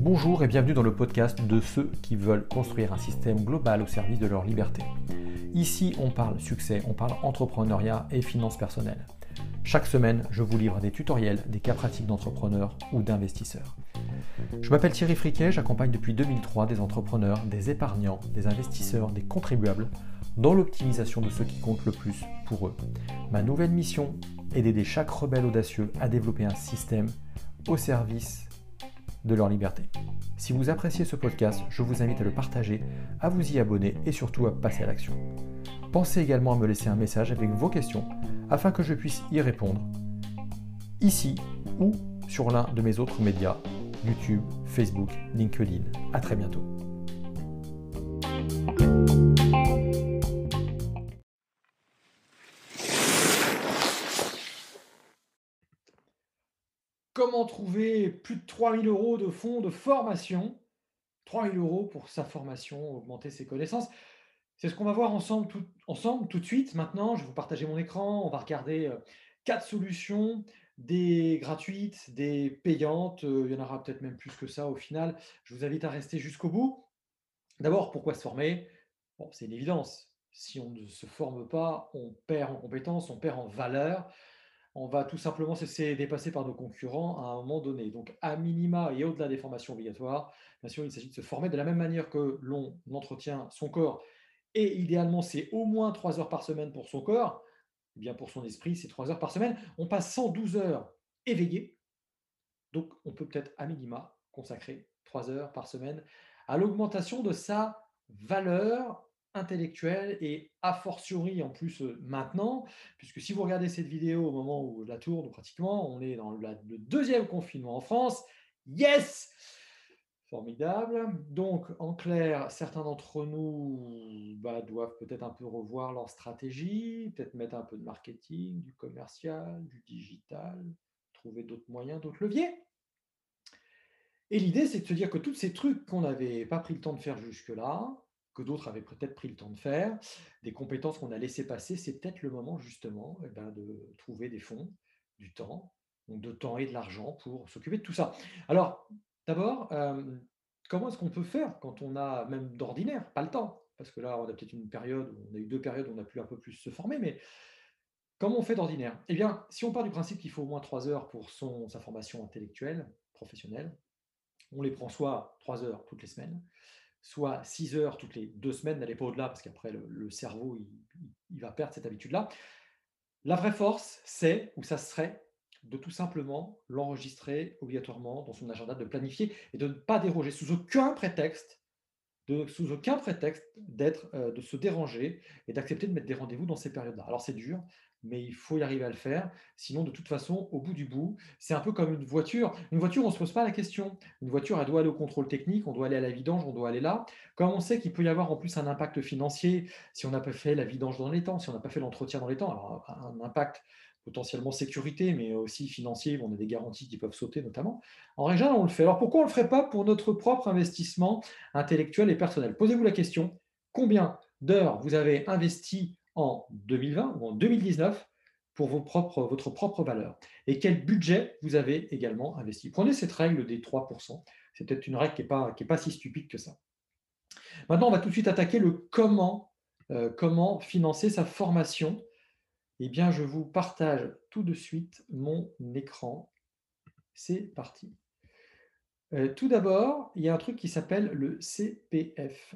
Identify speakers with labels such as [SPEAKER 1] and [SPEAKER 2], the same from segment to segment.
[SPEAKER 1] Bonjour et bienvenue dans le podcast de ceux qui veulent construire un système global au service de leur liberté. Ici, on parle succès, on parle entrepreneuriat et finances personnelles. Chaque semaine, je vous livre des tutoriels, des cas pratiques d'entrepreneurs ou d'investisseurs. Je m'appelle Thierry Friquet, j'accompagne depuis 2003 des entrepreneurs, des épargnants, des investisseurs, des contribuables dans l'optimisation de ce qui compte le plus pour eux. Ma nouvelle mission est d'aider chaque rebelle audacieux à développer un système au service de leur liberté. Si vous appréciez ce podcast, je vous invite à le partager, à vous y abonner et surtout à passer à l'action. Pensez également à me laisser un message avec vos questions afin que je puisse y répondre ici ou sur l'un de mes autres médias, YouTube, Facebook, LinkedIn. A très bientôt.
[SPEAKER 2] Comment trouver plus de 3000 euros de fonds de formation 3000 euros pour sa formation, augmenter ses connaissances. C'est ce qu'on va voir ensemble tout, ensemble tout de suite. Maintenant, je vais vous partager mon écran. On va regarder euh, quatre solutions, des gratuites, des payantes. Euh, il y en aura peut-être même plus que ça au final. Je vous invite à rester jusqu'au bout. D'abord, pourquoi se former? Bon, C'est une évidence. Si on ne se forme pas, on perd en compétences, on perd en valeur on va tout simplement se laisser dépasser par nos concurrents à un moment donné. Donc, à minima et au-delà des formations obligatoires, bien sûr, il s'agit de se former de la même manière que l'on entretient son corps. Et idéalement, c'est au moins 3 heures par semaine pour son corps. Eh bien, pour son esprit, c'est 3 heures par semaine. On passe 112 heures éveillé. Donc, on peut peut-être à minima consacrer 3 heures par semaine à l'augmentation de sa valeur intellectuelle et a fortiori en plus maintenant, puisque si vous regardez cette vidéo au moment où la tourne pratiquement, on est dans le deuxième confinement en France. Yes Formidable. Donc, en clair, certains d'entre nous bah, doivent peut-être un peu revoir leur stratégie, peut-être mettre un peu de marketing, du commercial, du digital, trouver d'autres moyens, d'autres leviers. Et l'idée, c'est de se dire que tous ces trucs qu'on n'avait pas pris le temps de faire jusque-là, que d'autres avaient peut-être pris le temps de faire, des compétences qu'on a laissé passer, c'est peut-être le moment justement eh ben, de trouver des fonds, du temps, de temps et de l'argent pour s'occuper de tout ça. Alors, d'abord, comment est-ce qu'on peut faire quand on a même d'ordinaire, pas le temps? Parce que là, on a peut-être une période, on a eu deux périodes où on a pu un peu plus se former, mais comment on fait d'ordinaire? Eh bien, si on part du principe qu'il faut au moins trois heures pour son, sa formation intellectuelle, professionnelle, on les prend soit trois heures toutes les semaines, soit 6 heures toutes les deux semaines, n'allez pas au-delà, parce qu'après, le, cerveau, il, va perdre cette habitude-là. La vraie force, c'est, ou ça serait, de tout simplement l'enregistrer obligatoirement dans son agenda, de planifier et de ne pas déroger sous aucun prétexte, de, sous aucun prétexte d'être, euh, de se déranger et d'accepter de mettre des rendez-vous dans ces périodes-là. Alors c'est dur, mais il faut y arriver à le faire. Sinon, de toute façon, au bout du bout, c'est un peu comme une voiture. Une voiture, on ne se pose pas la question. Une voiture, elle doit aller au contrôle technique, on doit aller à la vidange, on doit aller là. Comme on sait qu'il peut y avoir en plus un impact financier si on n'a pas fait la vidange dans les temps, si on n'a pas fait l'entretien dans les temps, alors un impact potentiellement sécurité, mais aussi financier, on a des garanties qui peuvent sauter notamment. En règle on le fait. Alors pourquoi on ne le ferait pas pour notre propre investissement intellectuel et personnel? Posez-vous la question, combien d'heures vous avez investi en 2020 ou en 2019 pour votre propre valeur et quel budget vous avez également investi? Prenez cette règle des 3%. C'est peut-être une règle qui n'est pas, pas si stupide que ça. Maintenant, on va tout de suite attaquer le comment, euh, comment financer sa formation. Eh bien, je vous partage tout de suite mon écran. C'est parti. Euh, tout d'abord, il y a un truc qui s'appelle le CPF.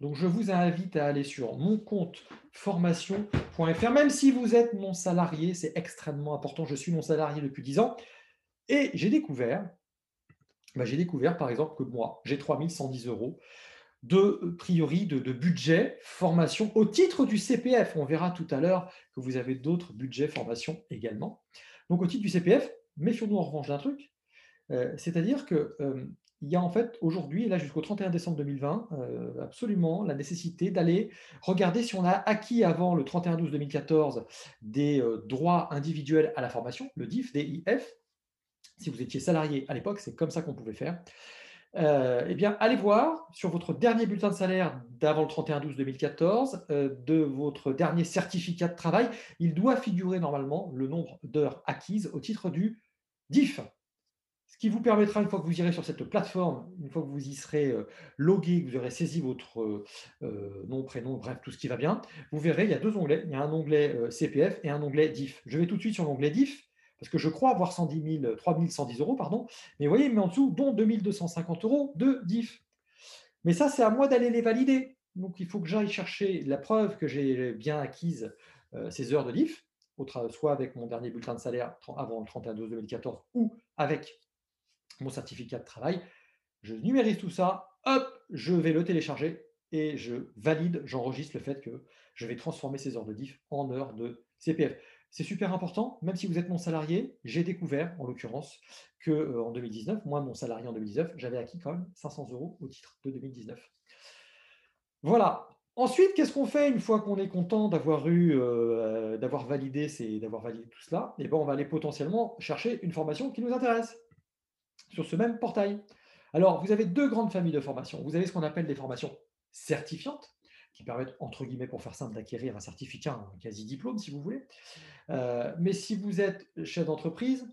[SPEAKER 2] Donc, je vous invite à aller sur mon compte formation.fr, même si vous êtes mon salarié, c'est extrêmement important. Je suis mon salarié depuis 10 ans et j'ai découvert, bah, j'ai découvert par exemple que moi, j'ai 3110 euros de euh, priori de, de, budget formation au titre du CPF. On verra tout à l'heure que vous avez d'autres budgets formation également. Donc, au titre du CPF, méfions-nous en revanche d'un truc, euh, c'est-à-dire que euh, il y a en fait aujourd'hui, là jusqu'au 31 décembre 2020, euh, absolument la nécessité d'aller regarder si on a acquis avant le 31 12 2014 des euh, droits individuels à la formation, le DIF, DIF. Si vous étiez salarié à l'époque, c'est comme ça qu'on pouvait faire. Heu, eh bien, allez voir sur votre dernier bulletin de salaire d'avant le 31-12-2014, heu, de votre dernier certificat de travail, il doit figurer normalement le nombre d'heures acquises au titre du DIF. Qui vous permettra, une fois que vous irez sur cette plateforme, une fois que vous y serez, heu, logué, que vous aurez saisi votre, heu heu, nom, prénom, bref, tout ce qui va bien, vous verrez, il y a 2 onglets. Il y a un onglet, CPF et un onglet DIF. Je vais tout de suite sur l'onglet DIF, parce que je crois avoir 110 000, 3 110 €, pardon. Mais vous voyez, met en dessous, dont 2 250 € de DIF. Mais ça, c'est à moi d'aller les valider. Donc il faut que j'aille chercher la preuve que j'ai bien acquise, ces heures de DIF, soit avec mon dernier bulletin de salaire avant le 31-12-2014 ou avec mon certificat de travail. Je numérise tout ça, hop, je vais le télécharger et je valide, j'enregistre le fait que je vais transformer ces heures de diff en heures de CPF. C'est super important, même si vous êtes mon salarié, j'ai découvert, en l'occurrence, que, heu, en 2019, moi, mon salarié en 2019, j'avais acquis quand même 500 € au titre de 2019. Voilà. Ensuite, qu'est-ce qu'on fait une fois qu'on est content d'avoir eu, heu, d'avoir validé ces d'avoir validé tout cela? Et ben, on va aller potentiellement chercher une formation qui nous intéresse sur ce même portail. Alors, vous avez deux grandes familles de formations. Vous avez ce qu'on appelle des formations certifiantes, qui permettent, entre guillemets, pour faire simple, d'acquérir un certificat, un quasi-diplôme, si vous voulez. Euh, mais si vous êtes chef d'entreprise,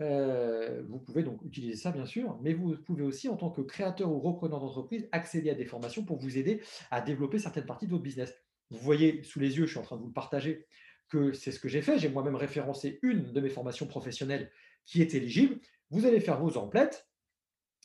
[SPEAKER 2] euh, vous pouvez donc utiliser ça, bien sûr, mais vous pouvez aussi, en tant que créateur ou repreneur d'entreprise, accéder à des formations pour vous aider à développer certaines parties de votre business. Vous voyez sous les yeux, je suis en train de vous le partager, que c'est ce que j'ai fait. J'ai moi-même référencé une de mes formations professionnelles qui est éligible. Vous allez faire vos emplettes,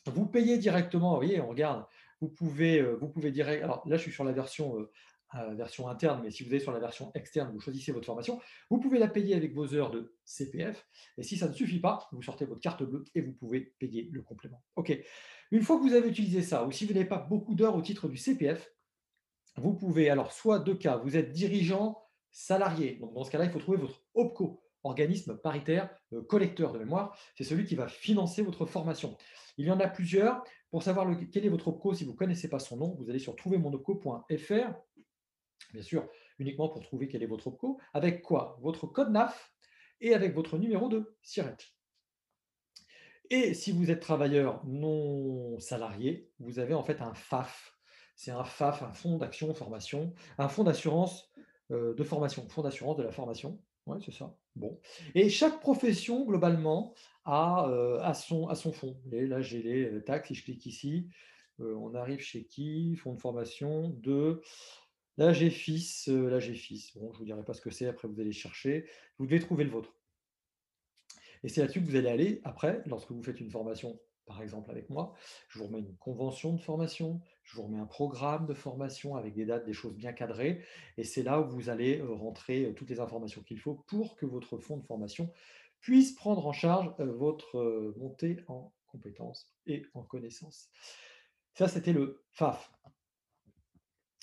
[SPEAKER 2] vous payez directement, vous voyez, on regarde, vous pouvez, euh, vous direct, alors là je suis sur la version, euh, euh, version interne, mais si vous êtes sur la version externe, vous choisissez votre formation, vous pouvez la payer avec vos heures de CPF, et si ça ne suffit pas, vous sortez votre carte bleue et vous pouvez payer le complément. Ok, une fois que vous avez utilisé ça, ou si vous n'avez pas beaucoup d'heures au titre du CPF, vous pouvez, alors soit deux cas, vous êtes dirigeant salarié, donc dans ce cas-là, il faut trouver votre OPCO, organisme paritaire euh, collecteur de mémoire, c'est celui qui va financer votre formation. Il y en a plusieurs. Pour savoir quel est votre OPCO, si vous ne connaissez pas son nom, vous allez sur trouvermonopco.fr, bien sûr, uniquement pour trouver quel est votre OPCO, avec quoi? Votre code NAF et avec votre numéro de SIRET. Et si vous êtes travailleur non salarié, vous avez en fait un FAF. C'est un FAF, un fonds d'action formation, un fonds d'assurance euh, de formation, fonds d'assurance de la formation. Oui, c'est ça. Bon. Et chaque profession, globalement, a, heu, a son son fonds. Là, j'ai les, heu, tac, si je clique ici, heu, on arrive chez qui? Fonds de formation de fils, heu, là, j'ai fils. Bon, je ne vous dirai pas ce que c'est, après vous allez chercher. Vous devez trouver le vôtre. Et c'est là-dessus que vous allez aller après, lorsque vous faites une formation par exemple avec moi, je vous remets une convention de formation, je vous remets un programme de formation avec des dates, des choses bien cadrées, et c'est là où vous allez euh, rentrer euh, toutes les informations qu'il faut pour que votre fonds de formation puisse prendre en charge euh, votre montée en compétences et en connaissances. Ça, c'était le FAF.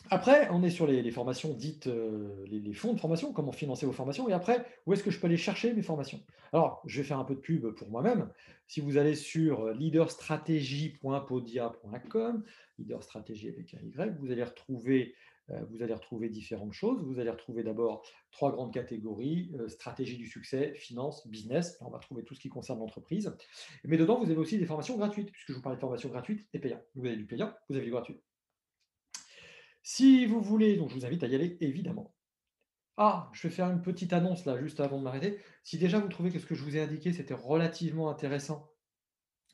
[SPEAKER 2] Après, on est sur les, formations dites, euh, les, fonds de formation, comment financer vos formations. Et après, où est-ce que je peux aller chercher mes formations? Alors, je vais faire un peu de pub pour moi-même. Si vous allez sur leaderstratégie.podia.com, leaderstratégie avec un Y, vous allez retrouver, euh, vous allez retrouver différentes choses. Vous allez retrouver d'abord trois grandes catégories euh, stratégie du succès, finance, business. Là, on va trouver tout ce qui concerne l'entreprise. Mais dedans, vous avez aussi des formations gratuites, puisque je vous parlais de formations gratuites et payantes. Vous avez du payant, vous avez du gratuit. Si vous voulez, donc je vous invite à y aller évidemment. Ah, je vais faire une petite annonce là, juste avant de m'arrêter. Si déjà vous trouvez que ce que je vous ai indiqué, c'était relativement intéressant,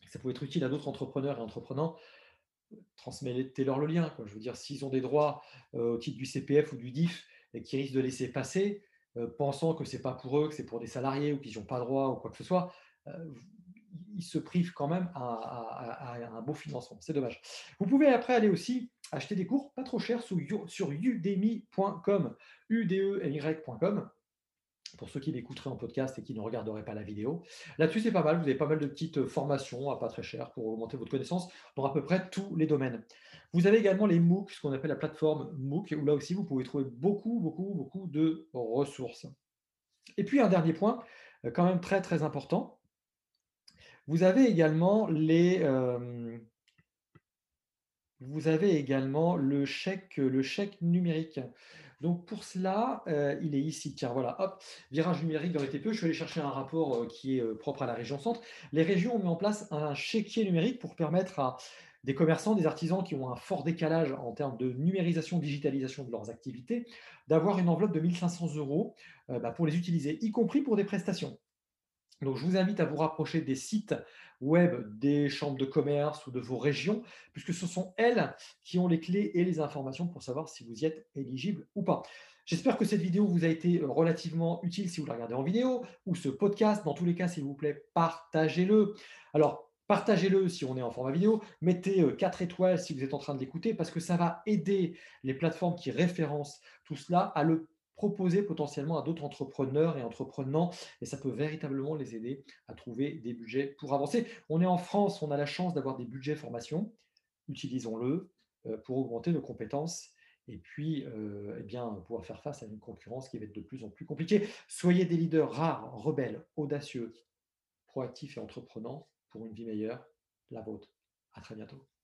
[SPEAKER 2] que ça pouvait être utile à d'autres entrepreneurs et entrepreneurs, transmettez-leur le lien. Je veux dire, s'ils ont des droits euh, au titre du CPF ou du DIF et qui risquent de laisser passer, euh, pensant que ce n'est pas pour eux, que c'est pour des salariés ou qu'ils n'ont pas droit ou quoi que ce soit, euh, ils se privent quand même à, un beau financement. C'est dommage. Vous pouvez après aller aussi acheter des cours pas trop chers sur, sur udemy.com, udemy.com pour ceux qui l'écouteraient en podcast et qui ne regarderaient pas la vidéo. Là-dessus, c'est pas mal. Vous avez pas mal de petites formations à pas très cher pour augmenter votre connaissance dans à peu près tous les domaines. Vous avez également les MOOC, ce qu'on appelle la plateforme MOOC, où là aussi, vous pouvez trouver beaucoup, beaucoup, beaucoup de ressources. Et puis, un dernier point, euh, quand même très, très important, vous avez également également le chèque, numérique. Donc pour cela, il est ici. Tiens, voilà, hop, virage numérique dans les TPE. Je suis allé chercher un rapport qui est propre à la région centre. Les régions ont mis en place un chéquier numérique pour permettre à des commerçants, des artisans qui ont un fort décalage en termes de numérisation, digitalisation de leurs activités, d'avoir une enveloppe de 1 500 euros euh, bah, pour les utiliser, y compris pour des prestations. Donc, je vous invite à vous rapprocher des sites web des chambres de commerce ou de vos régions, puisque ce sont elles qui ont les clés et les informations pour savoir si vous y êtes éligible ou pas. J'espère que cette vidéo vous a été relativement utile si vous la regardez en vidéo ou ce podcast. Dans tous les cas, s'il vous plaît, partagez-le. Alors, partagez-le si on est en format vidéo. Mettez 4 étoiles si vous êtes en train de l'écouter parce que ça va aider les plateformes qui référencent tout cela à le proposer potentiellement à d'autres entrepreneurs et entreprenants et ça peut véritablement les aider à trouver des budgets pour avancer. On est en France, on a la chance d'avoir des budgets formation. Utilisons-le euh, pour augmenter nos compétences et puis euh, eh bien, pouvoir faire face à une concurrence qui va être de plus en plus compliquée. Soyez des leaders rares, rebelles, audacieux, proactifs et entreprenants pour une vie meilleure, la vôtre. À très bientôt.